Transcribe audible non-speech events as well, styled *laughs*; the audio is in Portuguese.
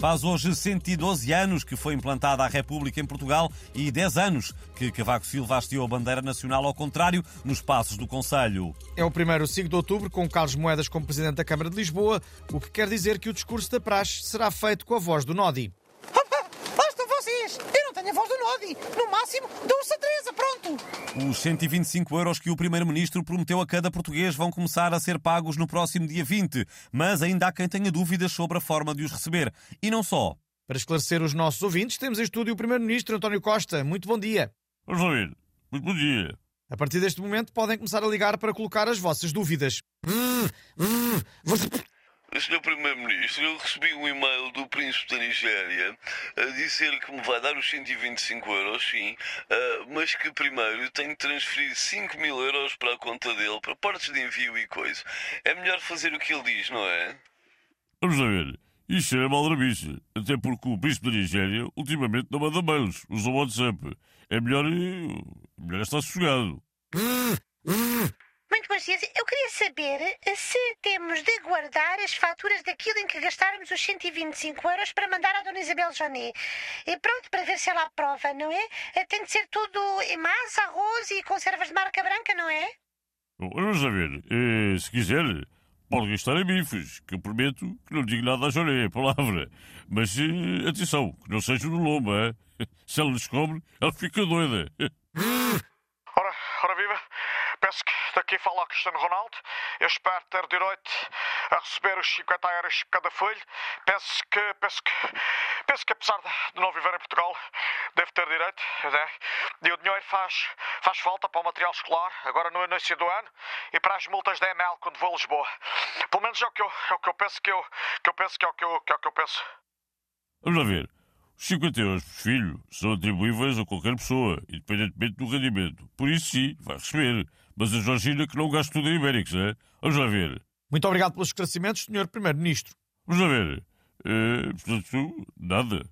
Faz hoje 112 anos que foi implantada a República em Portugal e 10 anos que Cavaco Silva hasteou a bandeira nacional ao contrário nos passos do Conselho. É o primeiro 5 de outubro com Carlos Moedas como Presidente da Câmara de Lisboa, o que quer dizer que o discurso da praxe será feito com a voz do Nodi. Basta vocês! Eu não tenho a voz do Nodi! No máximo, dou-se a Teresa! Os 125 euros que o Primeiro-Ministro prometeu a cada português vão começar a ser pagos no próximo dia 20, mas ainda há quem tenha dúvidas sobre a forma de os receber. E não só. Para esclarecer os nossos ouvintes, temos em estúdio o Primeiro-Ministro António Costa. Muito bom dia. Vamos ouvir. Muito bom dia. A partir deste momento podem começar a ligar para colocar as vossas dúvidas. Senhor Primeiro-Ministro, eu recebi um e-mail do Príncipe da Nigéria a dizer que me vai dar os 125 euros, sim, ah, mas que primeiro tenho de transferir 5 mil euros para a conta dele, para partes de envio e coisa. É melhor fazer o que ele diz, não é? Vamos lá ver. Isto é maldrabice. Até porque o príncipe da Nigéria ultimamente não manda mails, usa o WhatsApp. É melhor, eh, melhor estar sossegado. Muito dias. Eu queria saber eh, se temos de guardar as faturas daquilo em que gastarmos os 125 euros para mandar à Dona Isabel Jané. E pronto, para ver se ela aprova, não é? Eh, Tem de ser tudo em massa, arroz e conservas de marca branca, não é? Vamos ver. Eh, se quiser, pode gastar em bifes, que eu prometo que não digo nada a Joré, palavra. Mas eh, atenção, que não seja no lombo, é? Se ela descobre, ela fica doida. *laughs* Ora, ora viva, penso que daqui fala Cristiano Ronaldo. Eu espero ter direito a receber os 50 euros cada folha. Penso que, penso que, penso que apesar de- não viver em Portugal, devo ter direito. né? E o dinheiro faz, faz falta para o material escolar, agora no início do ano, e para as multas da ML quando vou a Lisboa. Pelo menos é o que eu, é o que eu penso que eu, que eu que é o que eu, é o que eu penso. Vamos ver. Os 50 euros por filho são atribuíveis a qualquer pessoa, independentemente do rendimento. Por isso, sim, vai receber. Mas a Georgina que não gasta tudo em Ibéricos, é? Vamos lá ver. Muito obrigado pelos esclarecimentos, Sr. Primeiro-Ministro. Vamos lá ver. Eh, portanto, nada.